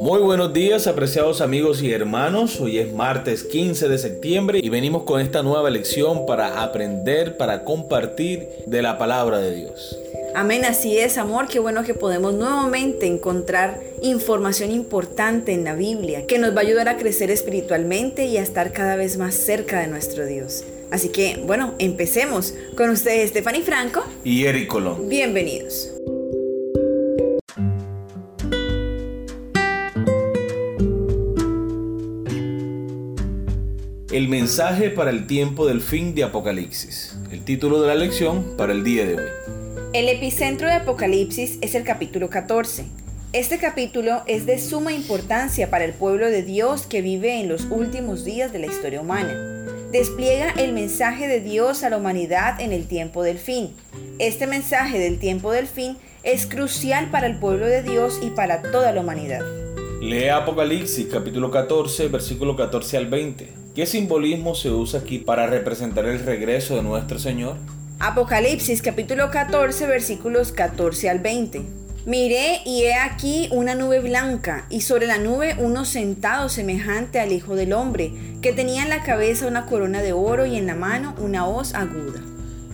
Muy buenos días, apreciados amigos y hermanos. Hoy es martes 15 de septiembre y venimos con esta nueva lección para aprender, para compartir de la palabra de Dios. Amén, así es, amor. Qué bueno que podemos nuevamente encontrar información importante en la Biblia que nos va a ayudar a crecer espiritualmente y a estar cada vez más cerca de nuestro Dios. Así que, bueno, empecemos con ustedes, Stephanie Franco y Eric Colón. Bienvenidos. El mensaje para el tiempo del fin de Apocalipsis. El título de la lección para el día de hoy. El epicentro de Apocalipsis es el capítulo 14. Este capítulo es de suma importancia para el pueblo de Dios que vive en los últimos días de la historia humana. Despliega el mensaje de Dios a la humanidad en el tiempo del fin. Este mensaje del tiempo del fin es crucial para el pueblo de Dios y para toda la humanidad. Lee Apocalipsis capítulo 14, versículo 14 al 20. ¿Qué simbolismo se usa aquí para representar el regreso de nuestro Señor? Apocalipsis capítulo 14 versículos 14 al 20. Miré y he aquí una nube blanca y sobre la nube uno sentado semejante al Hijo del Hombre, que tenía en la cabeza una corona de oro y en la mano una hoz aguda.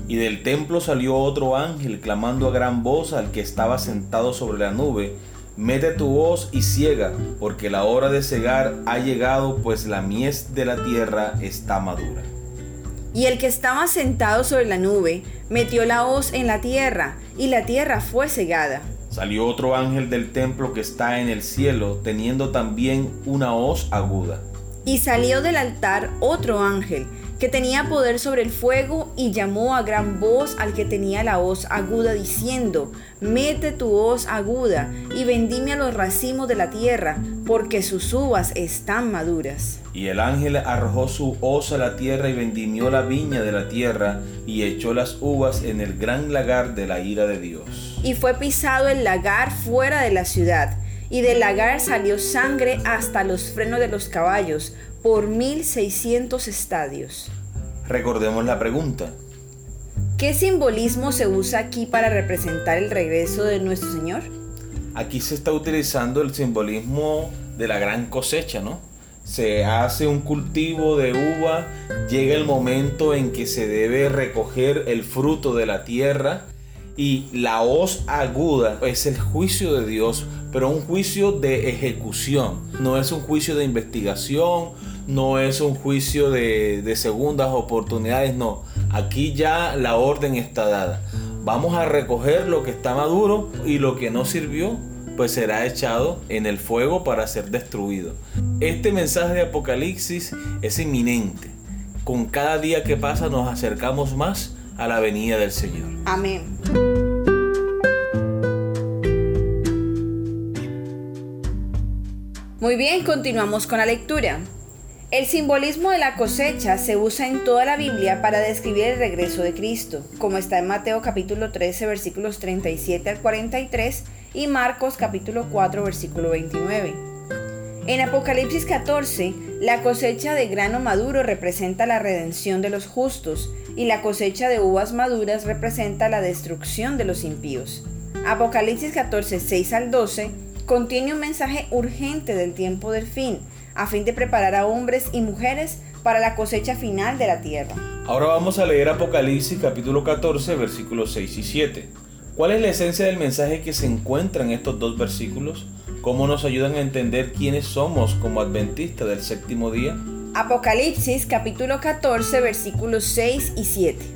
Y del templo salió otro ángel clamando a gran voz al que estaba sentado sobre la nube, Mete tu voz y ciega, porque la hora de cegar ha llegado, pues la mies de la tierra está madura. Y el que estaba sentado sobre la nube metió la hoz en la tierra, y la tierra fue cegada. Salió otro ángel del templo que está en el cielo, teniendo también una hoz aguda. Y salió del altar otro ángel, que tenía poder sobre el fuego, y llamó a gran voz al que tenía la hoz aguda, diciendo, Mete tu hoz aguda, y vendime a los racimos de la tierra, porque sus uvas están maduras. Y el ángel arrojó su hoz a la tierra y vendimió la viña de la tierra, y echó las uvas en el gran lagar de la ira de Dios. Y fue pisado el lagar fuera de la ciudad, y del lagar salió sangre hasta los frenos de los caballos, por 1600 estadios. Recordemos la pregunta. ¿Qué simbolismo se usa aquí para representar el regreso de nuestro Señor? Aquí se está utilizando el simbolismo de la gran cosecha, ¿no? Se hace un cultivo de uva, llega el momento en que se debe recoger el fruto de la tierra y la hoz aguda es el juicio de Dios, pero un juicio de ejecución, no es un juicio de investigación, no es un juicio de, segundas oportunidades, no. Aquí ya la orden está dada. Vamos a recoger lo que está maduro y lo que no sirvió, pues será echado en el fuego para ser destruido. Este mensaje de Apocalipsis es inminente. Con cada día que pasa nos acercamos más a la venida del Señor. Amén. Muy bien, continuamos con la lectura. El simbolismo de la cosecha se usa en toda la Biblia para describir el regreso de Cristo, como está en Mateo capítulo 13 versículos 37 al 43 y Marcos capítulo 4 versículo 29. En Apocalipsis 14, la cosecha de grano maduro representa la redención de los justos y la cosecha de uvas maduras representa la destrucción de los impíos. Apocalipsis 14, 6 al 12 contiene un mensaje urgente del tiempo del fin, a fin de preparar a hombres y mujeres para la cosecha final de la tierra. Ahora vamos a leer Apocalipsis capítulo 14 versículos 6 y 7. ¿Cuál es la esencia del mensaje que se encuentra en estos dos versículos? ¿Cómo nos ayudan a entender quiénes somos como adventistas del séptimo día? Apocalipsis capítulo 14 versículos 6 y 7.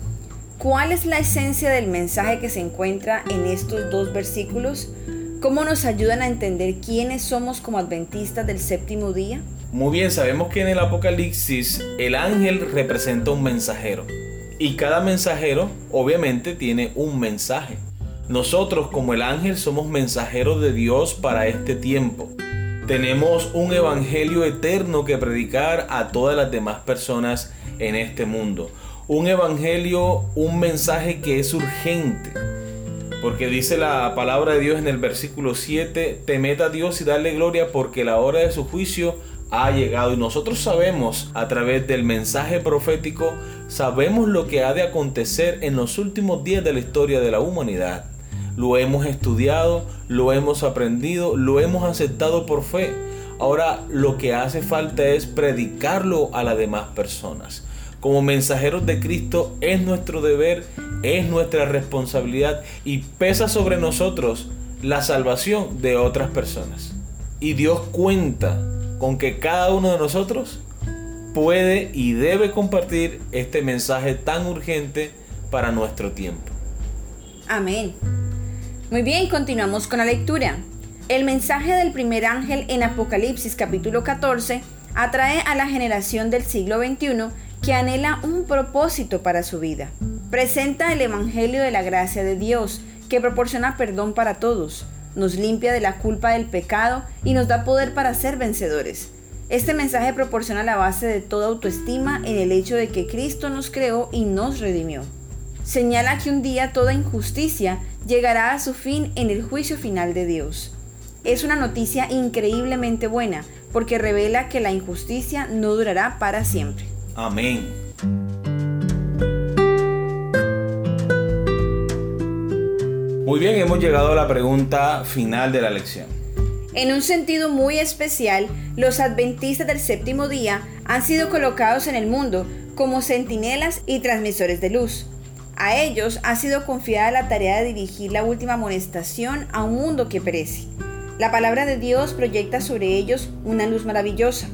¿Cuál es la esencia del mensaje que se encuentra en estos dos versículos? ¿Cómo nos ayudan a entender quiénes somos como adventistas del séptimo día? Muy bien, sabemos que en el Apocalipsis el ángel representa un mensajero. Y cada mensajero obviamente tiene un mensaje. Nosotros como el ángel somos mensajeros de Dios para este tiempo. Tenemos un evangelio eterno que predicar a todas las demás personas en este mundo. Un evangelio, un mensaje que es urgente. Porque dice la palabra de Dios en el versículo 7, temed a Dios y darle gloria porque la hora de su juicio ha llegado. Y nosotros sabemos a través del mensaje profético, sabemos lo que ha de acontecer en los últimos días de la historia de la humanidad lo hemos estudiado, lo hemos aprendido, lo hemos aceptado por fe. Ahora lo que hace falta es predicarlo a las demás personas. Como mensajeros de Cristo es nuestro deber, es nuestra responsabilidad y pesa sobre nosotros la salvación de otras personas. Y Dios cuenta con que cada uno de nosotros puede y debe compartir este mensaje tan urgente para nuestro tiempo. Amén. Muy bien, continuamos con la lectura. El mensaje del primer ángel en Apocalipsis capítulo 14 atrae a la generación del siglo XXI que anhela un propósito para su vida. Presenta el Evangelio de la gracia de Dios, que proporciona perdón para todos, nos limpia de la culpa del pecado y nos da poder para ser vencedores. Este mensaje proporciona la base de toda autoestima en el hecho de que Cristo nos creó y nos redimió señala que un día toda injusticia llegará a su fin en el juicio final de Dios. Es una noticia increíblemente buena porque revela que la injusticia no durará para siempre. Amén. Muy bien, hemos llegado a la pregunta final de la lección. En un sentido muy especial, los adventistas del séptimo día han sido colocados en el mundo como centinelas y transmisores de luz. A ellos ha sido confiada la tarea de dirigir la última amonestación a un mundo que perece. La palabra de Dios proyecta sobre ellos una luz maravillosa.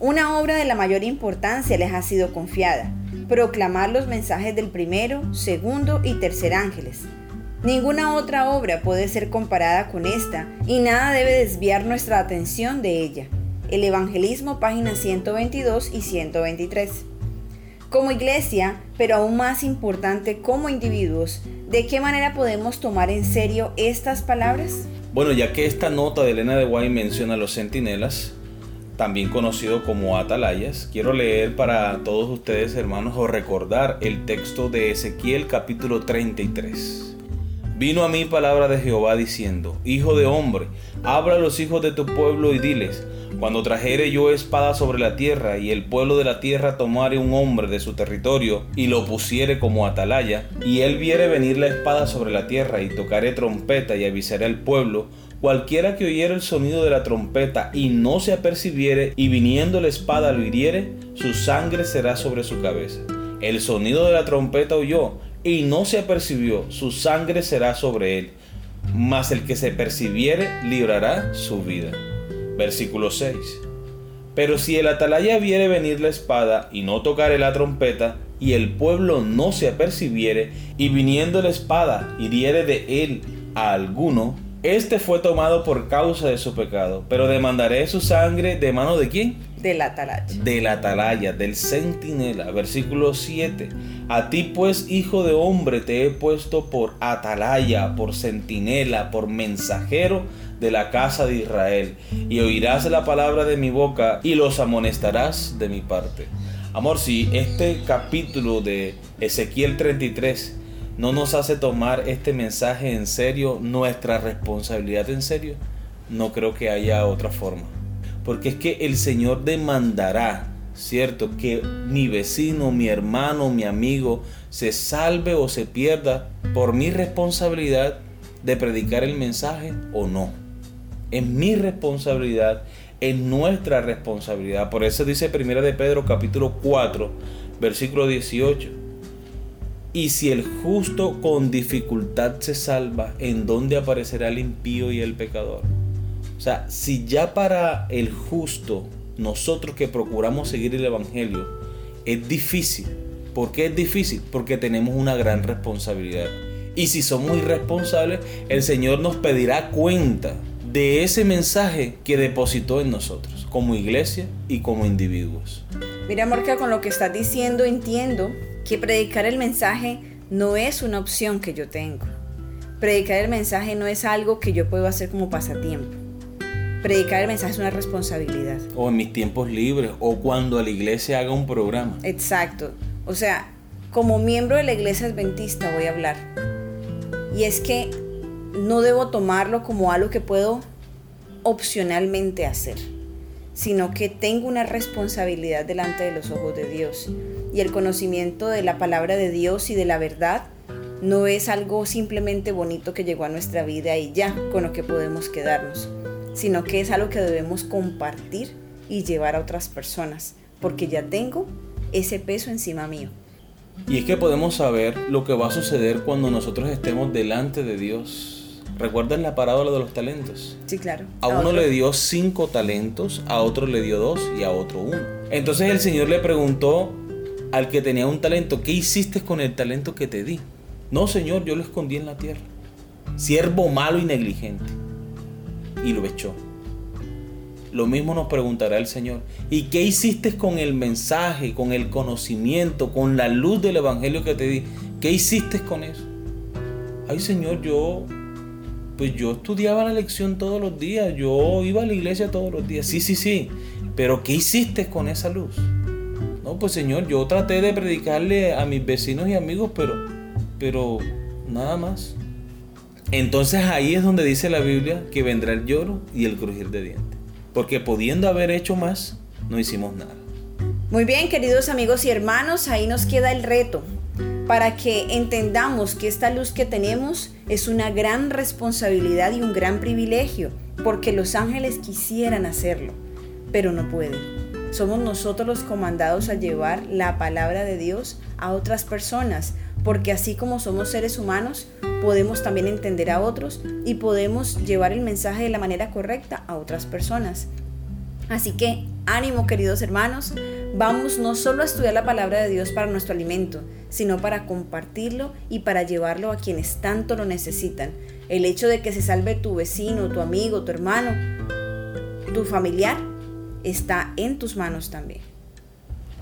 Una obra de la mayor importancia les ha sido confiada, proclamar los mensajes del primero, segundo y tercer ángeles. Ninguna otra obra puede ser comparada con esta y nada debe desviar nuestra atención de ella. El Evangelismo, páginas 122 y 123. Como iglesia, pero aún más importante como individuos, ¿de qué manera podemos tomar en serio estas palabras? Bueno, ya que esta nota de Elena de Guay menciona a los centinelas, también conocido como atalayas, quiero leer para todos ustedes hermanos o recordar el texto de Ezequiel capítulo 33. Vino a mí palabra de Jehová diciendo, Hijo de hombre, habla a los hijos de tu pueblo y diles, cuando trajere yo espada sobre la tierra y el pueblo de la tierra tomare un hombre de su territorio y lo pusiere como atalaya, y él viere venir la espada sobre la tierra y tocare trompeta y avisaré al pueblo, cualquiera que oyere el sonido de la trompeta y no se apercibiere y viniendo la espada lo hiriere, su sangre será sobre su cabeza. El sonido de la trompeta oyó y no se apercibió, su sangre será sobre él. Mas el que se percibiere librará su vida. Versículo 6. Pero si el atalaya viere venir la espada y no tocare la trompeta, y el pueblo no se apercibiere, y viniendo la espada hiriere de él a alguno, este fue tomado por causa de su pecado, pero demandaré su sangre de mano de quién? Del atalaya. Del atalaya, del centinela. Versículo 7. A ti pues, hijo de hombre, te he puesto por atalaya, por centinela, por mensajero de la casa de Israel, y oirás la palabra de mi boca y los amonestarás de mi parte. Amor, si este capítulo de Ezequiel 33 no nos hace tomar este mensaje en serio, nuestra responsabilidad en serio, no creo que haya otra forma. Porque es que el Señor demandará, ¿cierto? Que mi vecino, mi hermano, mi amigo se salve o se pierda por mi responsabilidad de predicar el mensaje o no es mi responsabilidad, es nuestra responsabilidad. Por eso dice Primera de Pedro capítulo 4, versículo 18. Y si el justo con dificultad se salva, ¿en dónde aparecerá el impío y el pecador? O sea, si ya para el justo, nosotros que procuramos seguir el Evangelio, es difícil. ¿Por qué es difícil? Porque tenemos una gran responsabilidad. Y si somos irresponsables, el Señor nos pedirá cuenta de ese mensaje que depositó en nosotros, como iglesia y como individuos. Mira, Morca, con lo que estás diciendo entiendo que predicar el mensaje no es una opción que yo tengo. Predicar el mensaje no es algo que yo puedo hacer como pasatiempo. Predicar el mensaje es una responsabilidad. O en mis tiempos libres, o cuando la iglesia haga un programa. Exacto. O sea, como miembro de la iglesia adventista voy a hablar. Y es que no debo tomarlo como algo que puedo opcionalmente hacer, sino que tengo una responsabilidad delante de los ojos de Dios. Y el conocimiento de la palabra de Dios y de la verdad no es algo simplemente bonito que llegó a nuestra vida y ya, con lo que podemos quedarnos sino que es algo que debemos compartir y llevar a otras personas, porque ya tengo ese peso encima mío. Y es que podemos saber lo que va a suceder cuando nosotros estemos delante de Dios. ¿Recuerdan la parábola de los talentos? Sí, claro. A, uno le dio cinco talentos, a otro le dio dos y a otro uno. Entonces el Señor le preguntó al que tenía un talento, ¿qué hiciste con el talento que te di? No, Señor, yo lo escondí en la tierra. Siervo malo y negligente y lo echó. Lo mismo nos preguntará el Señor. ¿Y qué hiciste con el mensaje, con el conocimiento, con la luz del Evangelio que te di? ¿Qué hiciste con eso? Ay Señor, yo, pues yo estudiaba la lección todos los días, yo iba a la iglesia todos los días. Sí, sí, sí. Pero ¿qué hiciste con esa luz? No, pues Señor, yo traté de predicarle a mis vecinos y amigos, pero, pero nada más. Entonces ahí es donde dice la Biblia que vendrá el lloro y el crujir de dientes. Porque pudiendo haber hecho más, no hicimos nada. Muy bien, queridos amigos y hermanos, ahí nos queda el reto para que entendamos que esta luz que tenemos es una gran responsabilidad y un gran privilegio, porque los ángeles quisieran hacerlo, pero no pueden. Somos nosotros los comandados a llevar la palabra de Dios a otras personas, porque así como somos seres humanos, podemos también entender a otros y podemos llevar el mensaje de la manera correcta a otras personas. Así que ánimo queridos hermanos, vamos no solo a estudiar la palabra de Dios para nuestro alimento, sino para compartirlo y para llevarlo a quienes tanto lo necesitan. El hecho de que se salve tu vecino, tu amigo, tu hermano, tu familiar, está en tus manos también.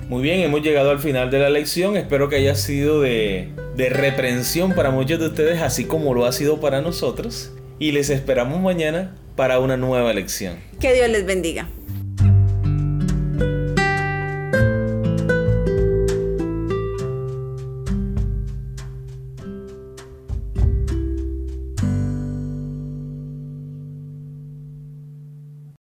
Muy bien, hemos llegado al final de la lección. Espero que haya sido de, de reprensión para muchos de ustedes, así como lo ha sido para nosotros. Y les esperamos mañana para una nueva lección. Que Dios les bendiga.